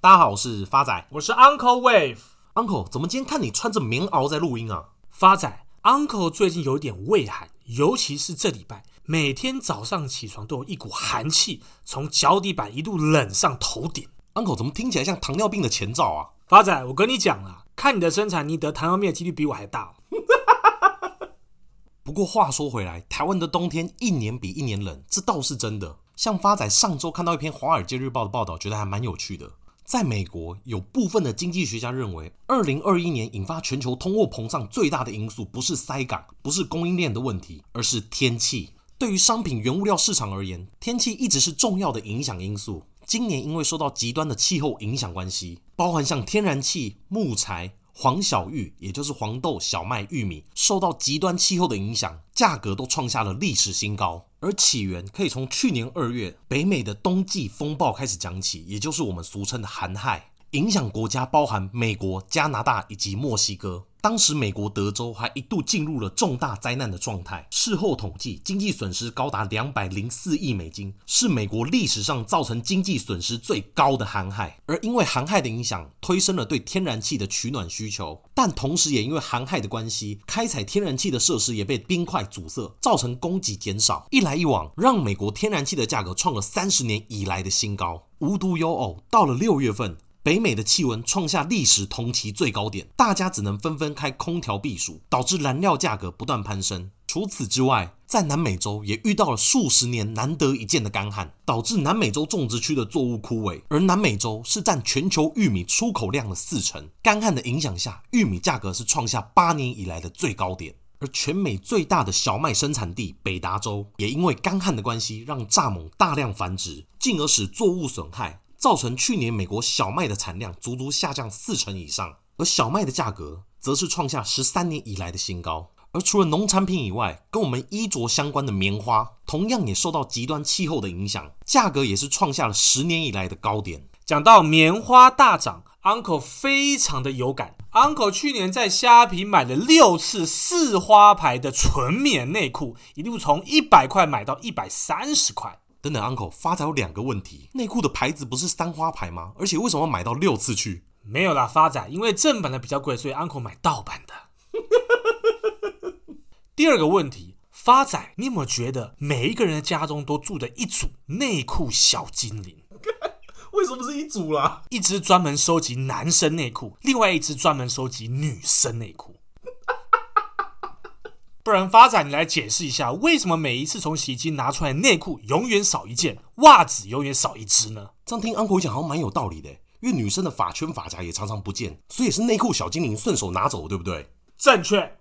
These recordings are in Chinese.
大家好，我是发仔，我是 Uncle Wave。Uncle，怎么今天看你穿着棉袄在录音啊？发仔，Uncle 最近有点畏寒，尤其是这礼拜，每天早上起床都有一股寒气从脚底板一路冷上头顶。Uncle，怎么听起来像糖尿病的前兆啊？发仔，我跟你讲了，看你的身材，你得糖尿病的几率比我还大。不过话说回来，台湾的冬天一年比一年冷，这倒是真的。像发仔上周看到一篇《华尔街日报》的报道，觉得还蛮有趣的。在美国，有部分的经济学家认为，二零二一年引发全球通货膨胀最大的因素不是塞港，不是供应链的问题，而是天气。对于商品原物料市场而言，天气一直是重要的影响因素。今年因为受到极端的气候影响关系，包含像天然气、木材。黄小玉，也就是黄豆、小麦、玉米，受到极端气候的影响，价格都创下了历史新高。而起源可以从去年二月北美的冬季风暴开始讲起，也就是我们俗称的寒害。影响国家包含美国、加拿大以及墨西哥。当时美国德州还一度进入了重大灾难的状态。事后统计，经济损失高达两百零四亿美金，是美国历史上造成经济损失最高的寒害。而因为寒害的影响，推升了对天然气的取暖需求，但同时也因为寒害的关系，开采天然气的设施也被冰块阻塞，造成供给减少。一来一往，让美国天然气的价格创了三十年以来的新高。无独有偶，到了六月份。北美的气温创下历史同期最高点，大家只能纷纷开空调避暑，导致燃料价格不断攀升。除此之外，在南美洲也遇到了数十年难得一见的干旱，导致南美洲种植区的作物枯萎。而南美洲是占全球玉米出口量的四成，干旱的影响下，玉米价格是创下八年以来的最高点。而全美最大的小麦生产地北达州，也因为干旱的关系，让蚱蜢大量繁殖，进而使作物损害。造成去年美国小麦的产量足足下降四成以上，而小麦的价格则是创下十三年以来的新高。而除了农产品以外，跟我们衣着相关的棉花，同样也受到极端气候的影响，价格也是创下了十年以来的高点。讲到棉花大涨，Uncle 非常的有感。Uncle 去年在虾皮买了六次四花牌的纯棉内裤，一路从一百块买到一百三十块。等等，Uncle 发仔有两个问题：内裤的牌子不是三花牌吗？而且为什么要买到六次去？没有啦，发仔，因为正版的比较贵，所以 Uncle 买盗版的。第二个问题，发仔，你有没有觉得每一个人的家中都住着一组内裤小精灵？为什么是一组啦？一只专门收集男生内裤，另外一只专门收集女生内裤。不然，发展，你来解释一下，为什么每一次从洗衣机拿出来内裤永远少一件，袜子永远少一只呢？这样听 Uncle 讲好像蛮有道理的，因为女生的发圈、发夹也常常不见，所以是内裤小精灵顺手拿走，对不对？正确。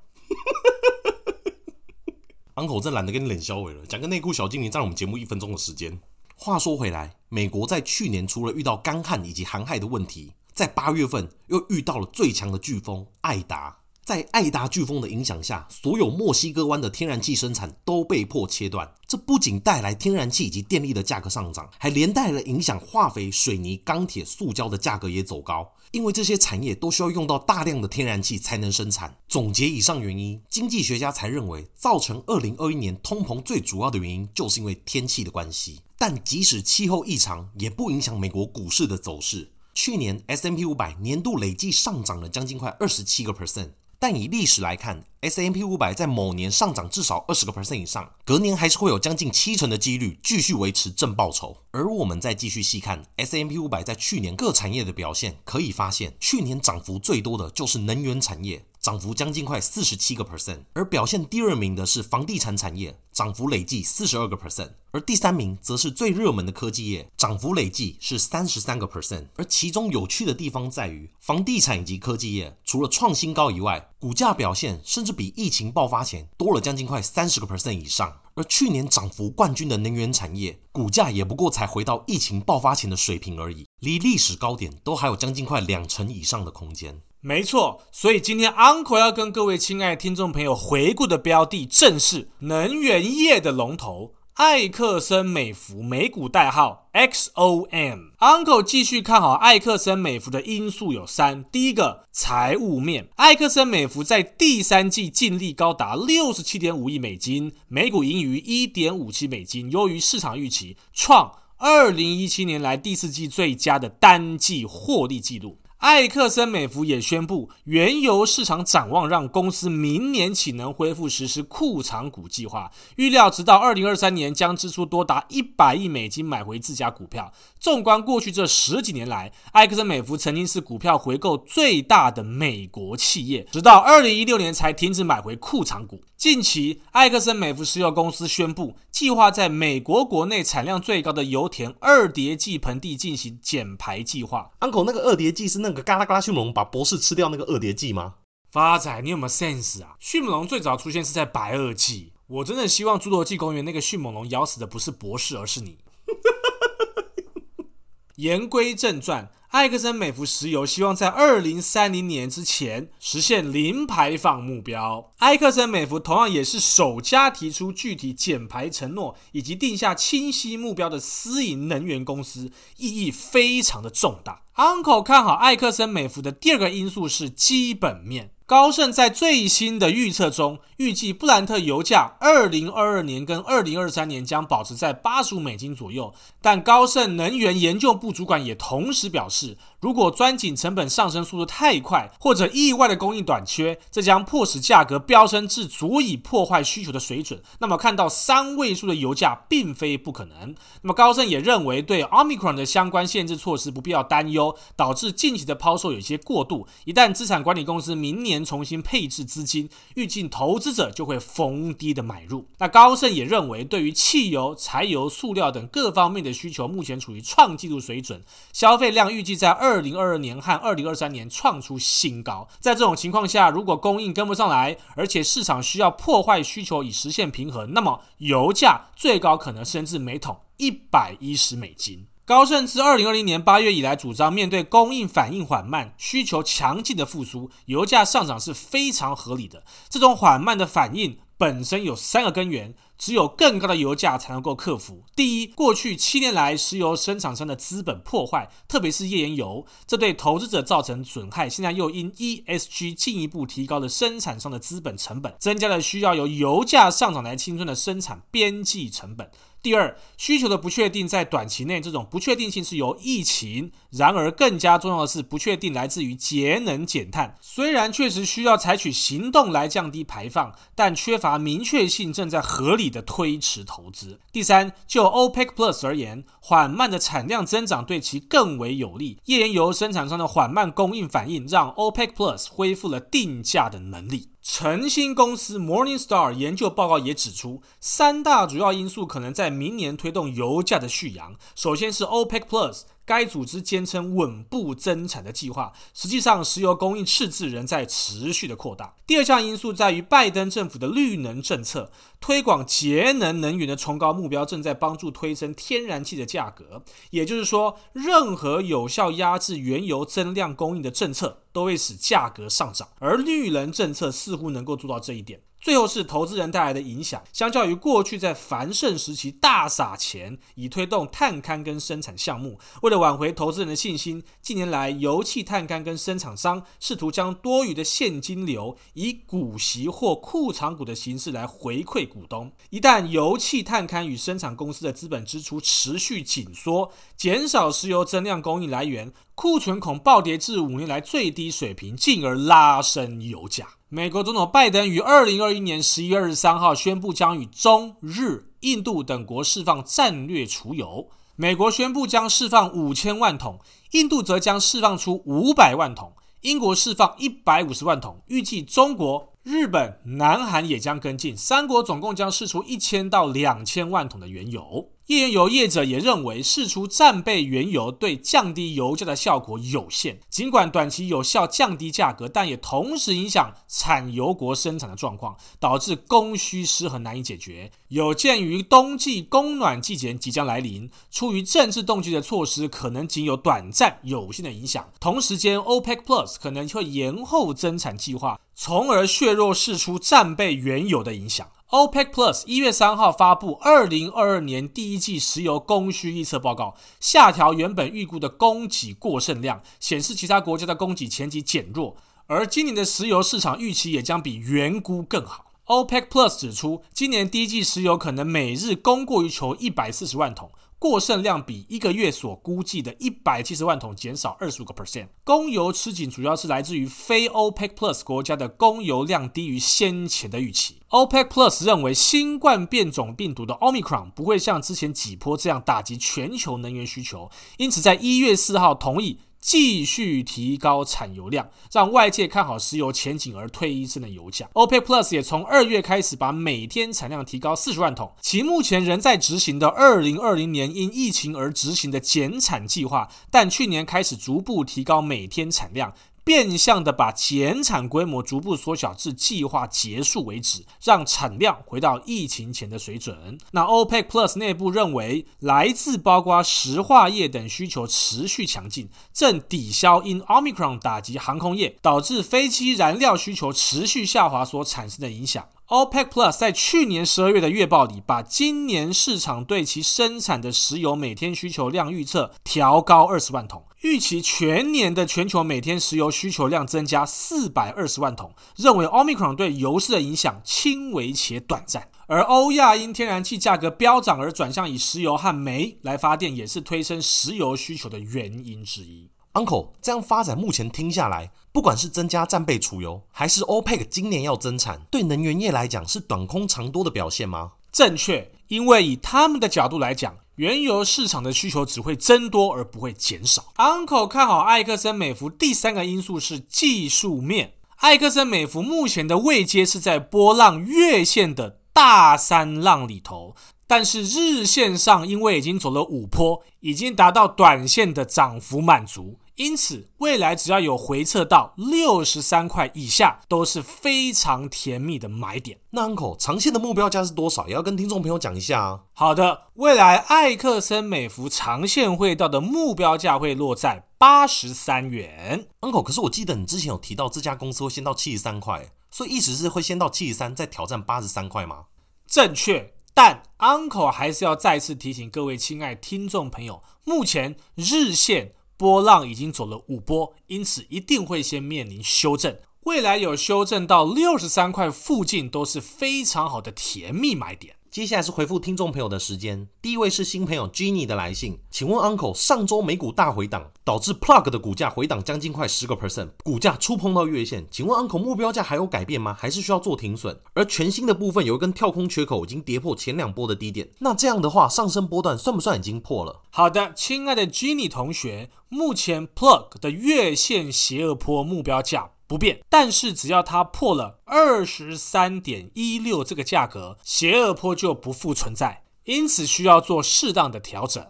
Uncle 真懒得跟你冷消委了，讲个内裤小精灵占我们节目一分钟的时间。话说回来，美国在去年除了遇到干旱以及寒害的问题，在八月份又遇到了最强的飓风艾达。在艾达飓风的影响下，所有墨西哥湾的天然气生产都被迫切断。这不仅带来天然气以及电力的价格上涨，还连带了影响化肥、水泥、钢铁、塑胶的价格也走高。因为这些产业都需要用到大量的天然气才能生产。总结以上原因，经济学家才认为，造成二零二一年通膨最主要的原因就是因为天气的关系。但即使气候异常，也不影响美国股市的走势。去年 S&P 五百年度累计上涨了将近快二十七个 percent。但以历史来看，S M P 五百在某年上涨至少二十个 percent 以上，隔年还是会有将近七成的几率继续维持正报酬。而我们再继续细看 S M P 五百在去年各产业的表现，可以发现，去年涨幅最多的就是能源产业。涨幅将近快四十七个 percent，而表现第二名的是房地产产业，涨幅累计四十二个 percent，而第三名则是最热门的科技业，涨幅累计是三十三个 percent。而其中有趣的地方在于，房地产以及科技业除了创新高以外，股价表现甚至比疫情爆发前多了将近快三十个 percent 以上。而去年涨幅冠军的能源产业，股价也不过才回到疫情爆发前的水平而已，离历史高点都还有将近快两成以上的空间。没错，所以今天 Uncle 要跟各位亲爱听众朋友回顾的标的，正是能源业的龙头艾克森美孚，美股代号 XOM。Uncle 继续看好艾克森美孚的因素有三：第一个，财务面，艾克森美孚在第三季净利高达六十七点五亿美金，每股盈余一点五七美金，优于市场预期，创二零一七年来第四季最佳的单季获利记录。艾克森美孚也宣布，原油市场展望让公司明年起能恢复实施库藏股计划，预料直到二零二三年将支出多达一百亿美金买回自家股票。纵观过去这十几年来，艾克森美孚曾经是股票回购最大的美国企业，直到二零一六年才停止买回库藏股。近期，艾克森美孚石油公司宣布，计划在美国国内产量最高的油田二叠纪盆地进行减排计划。Uncle，那个二叠纪是那个嘎啦嘎啦迅猛龙把博士吃掉那个二叠纪吗？发仔，你有没有 sense 啊？迅猛龙最早出现是在白垩纪，我真的希望侏罗纪公园那个迅猛龙咬死的不是博士，而是你。言归正传。艾克森美孚石油希望在二零三零年之前实现零排放目标。埃克森美孚同样也是首家提出具体减排承诺以及定下清晰目标的私营能源公司，意义非常的重大。Uncle 看好艾克森美孚的第二个因素是基本面。高盛在最新的预测中，预计布兰特油价二零二二年跟二零二三年将保持在八十五美金左右。但高盛能源研究部主管也同时表示，如果钻井成本上升速度太快，或者意外的供应短缺，这将迫使价格飙升至足以破坏需求的水准。那么看到三位数的油价并非不可能。那么高盛也认为，对 Omicron 的相关限制措施不必要担忧，导致近期的抛售有些过度。一旦资产管理公司明年重新配置资金，预计投资者就会逢低的买入。那高盛也认为，对于汽油、柴油、塑料等各方面的需求目前处于创纪录水准，消费量预计在二。二零二二年和二零二三年创出新高。在这种情况下，如果供应跟不上来，而且市场需要破坏需求以实现平衡，那么油价最高可能升至每桶一百一十美金。高盛自二零二零年八月以来，主张面对供应反应缓慢、需求强劲的复苏，油价上涨是非常合理的。这种缓慢的反应本身有三个根源。只有更高的油价才能够克服。第一，过去七年来石油生产商的资本破坏，特别是页岩油，这对投资者造成损害。现在又因 ESG 进一步提高了生产商的资本成本，增加了需要由油价上涨来清算的生产边际成本。第二，需求的不确定在短期内，这种不确定性是由疫情；然而，更加重要的是，不确定来自于节能减碳。虽然确实需要采取行动来降低排放，但缺乏明确性，正在合理的推迟投资。第三，就 OPEC Plus 而言，缓慢的产量增长对其更为有利。页岩油生产商的缓慢供应反应，让 OPEC Plus 恢复了定价的能力。晨星公司 Morningstar 研究报告也指出，三大主要因素可能在明年推动油价的续扬。首先是 OPEC Plus。该组织坚称稳步增产的计划，实际上石油供应赤字仍在持续的扩大。第二项因素在于拜登政府的绿能政策，推广节能能源的崇高目标正在帮助推升天然气的价格。也就是说，任何有效压制原油增量供应的政策都会使价格上涨，而绿能政策似乎能够做到这一点。最后是投资人带来的影响。相较于过去在繁盛时期大撒钱以推动探勘跟生产项目，为了挽回投资人的信心，近年来油气探勘跟生产商试图将多余的现金流以股息或库藏股的形式来回馈股东。一旦油气探勘与生产公司的资本支出持续紧缩，减少石油增量供应来源，库存恐暴跌至五年来最低水平，进而拉升油价。美国总统拜登于二零二一年十一月二十三号宣布，将与中、日、印度等国释放战略储油。美国宣布将释放五千万桶，印度则将释放出五百万桶，英国释放一百五十万桶。预计中国、日本、南韩也将跟进，三国总共将释出一千到两千万桶的原油。页岩油业者也认为，释出战备原油对降低油价的效果有限。尽管短期有效降低价格，但也同时影响产油国生产的状况，导致供需失衡难以解决。有鉴于冬季供暖季节即将来临，出于政治动机的措施可能仅有短暂有限的影响。同时间，OPEC Plus 可能会延后增产计划，从而削弱释出战备原油的影响。OPEC Plus 一月三号发布二零二二年第一季石油供需预测报告，下调原本预估的供给过剩量，显示其他国家的供给前景减弱，而今年的石油市场预期也将比原估更好。OPEC Plus 指出，今年第一季石油可能每日供过于求一百四十万桶。过剩量比一个月所估计的一百七十万桶减少二十五个 percent。供油吃紧主要是来自于非 OPEC Plus 国家的供油量低于先前的预期。OPEC Plus 认为新冠变种病毒的 Omicron 不会像之前几波这样打击全球能源需求，因此在一月四号同意。继续提高产油量，让外界看好石油前景而退一线的油价。OPEC Plus 也从二月开始把每天产量提高四十万桶，其目前仍在执行的二零二零年因疫情而执行的减产计划，但去年开始逐步提高每天产量。变相的把减产规模逐步缩小至计划结束为止，让产量回到疫情前的水准。那 OPEC Plus 内部认为，来自包括石化业等需求持续强劲，正抵消因 Omicron 打击航空业导致飞机燃料需求持续下滑所产生的影响。OPEC Plus 在去年十二月的月报里，把今年市场对其生产的石油每天需求量预测调高二十万桶。预期全年的全球每天石油需求量增加四百二十万桶，认为 Omicron 对油市的影响轻微且短暂。而欧亚因天然气价格飙涨而转向以石油和煤来发电，也是推升石油需求的原因之一。Uncle，这样发展目前听下来，不管是增加战备储油，还是 OPEC 今年要增产，对能源业来讲是短空长多的表现吗？正确，因为以他们的角度来讲。原油市场的需求只会增多而不会减少。Uncle 看好艾克森美孚，第三个因素是技术面。艾克森美孚目前的位阶是在波浪月线的大三浪里头，但是日线上因为已经走了五波，已经达到短线的涨幅满足。因此，未来只要有回撤到六十三块以下，都是非常甜蜜的买点。那 Uncle 长线的目标价是多少？也要跟听众朋友讲一下啊。好的，未来艾克森美孚长线会到的目标价会落在八十三元。Uncle，可是我记得你之前有提到这家公司会先到七十三块，所以意思是会先到七十三，再挑战八十三块吗？正确，但 Uncle 还是要再次提醒各位亲爱听众朋友，目前日线。波浪已经走了五波，因此一定会先面临修正。未来有修正到六十三块附近，都是非常好的甜蜜买点。接下来是回复听众朋友的时间，第一位是新朋友 Jenny 的来信，请问 Uncle，上周美股大回档，导致 Plug 的股价回档将近快十个 percent，股价触碰到月线，请问 Uncle 目标价还有改变吗？还是需要做停损？而全新的部分有一根跳空缺口已经跌破前两波的低点，那这样的话上升波段算不算已经破了？好的，亲爱的 Jenny 同学，目前 Plug 的月线斜二波目标价。不变，但是只要它破了二十三点一六这个价格，斜二波就不复存在，因此需要做适当的调整。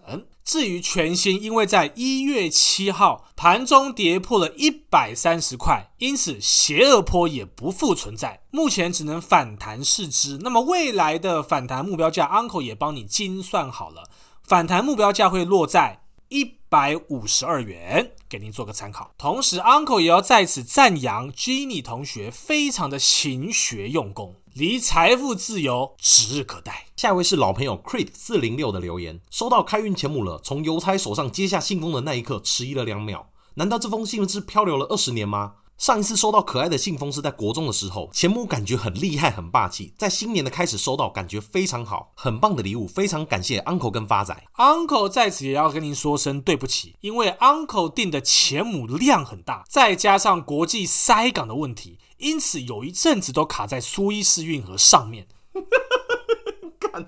至于全新，因为在一月七号盘中跌破了一百三十块，因此斜二波也不复存在，目前只能反弹视之。那么未来的反弹目标价，Uncle 也帮你精算好了，反弹目标价会落在一。百五十二元，给您做个参考。同时，Uncle 也要在此赞扬 Jenny 同学非常的勤学用功，离财富自由指日可待。下一位是老朋友 Creed 四零六的留言，收到开运钱母了，从邮差手上接下信封的那一刻，迟疑了两秒，难道这封信是漂流了二十年吗？上一次收到可爱的信封是在国中的时候，钱母感觉很厉害、很霸气。在新年的开始收到，感觉非常好，很棒的礼物，非常感谢 Uncle 跟发仔。Uncle 在此也要跟您说声对不起，因为 Uncle 订的钱母量很大，再加上国际塞港的问题，因此有一阵子都卡在苏伊士运河上面。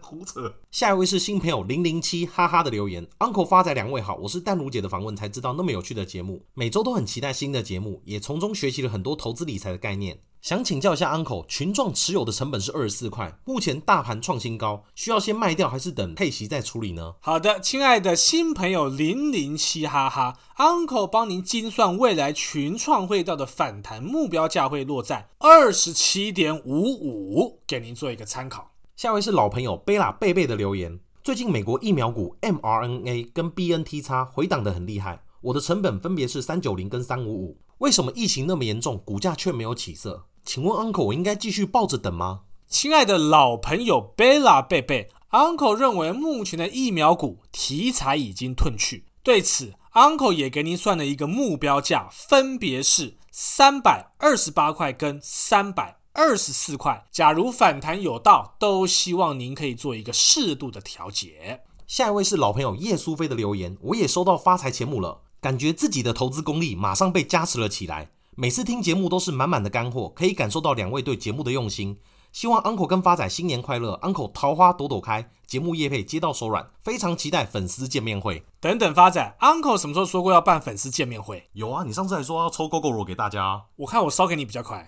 胡扯！下一位是新朋友零零七哈哈的留言，Uncle 发仔两位好，我是淡如姐的访问才知道那么有趣的节目，每周都很期待新的节目，也从中学习了很多投资理财的概念。想请教一下 Uncle，群创持有的成本是二十四块，目前大盘创新高，需要先卖掉还是等配息再处理呢？好的，亲爱的新朋友零零七哈哈，Uncle 帮您精算未来群创会到的反弹目标价会落在二十七点五五，给您做一个参考。下位是老朋友贝拉贝贝的留言。最近美国疫苗股 mRNA 跟 BNT 叉回档得很厉害，我的成本分别是三九零跟三五五。为什么疫情那么严重，股价却没有起色？请问 Uncle，我应该继续抱着等吗？亲爱的老朋友贝拉贝贝，Uncle 认为目前的疫苗股题材已经褪去，对此 Uncle 也给您算了一个目标价，分别是三百二十八块跟三百。二十四块，假如反弹有道，都希望您可以做一个适度的调节。下一位是老朋友叶苏菲的留言，我也收到发财钱母了，感觉自己的投资功力马上被加持了起来。每次听节目都是满满的干货，可以感受到两位对节目的用心。希望 Uncle 跟发仔新年快乐，Uncle 桃花朵朵开，节目业配接到手软，非常期待粉丝见面会。等等，发仔，Uncle 什么时候说过要办粉丝见面会？有啊，你上次还说要抽 Gogoro 给大家，我看我烧给你比较快。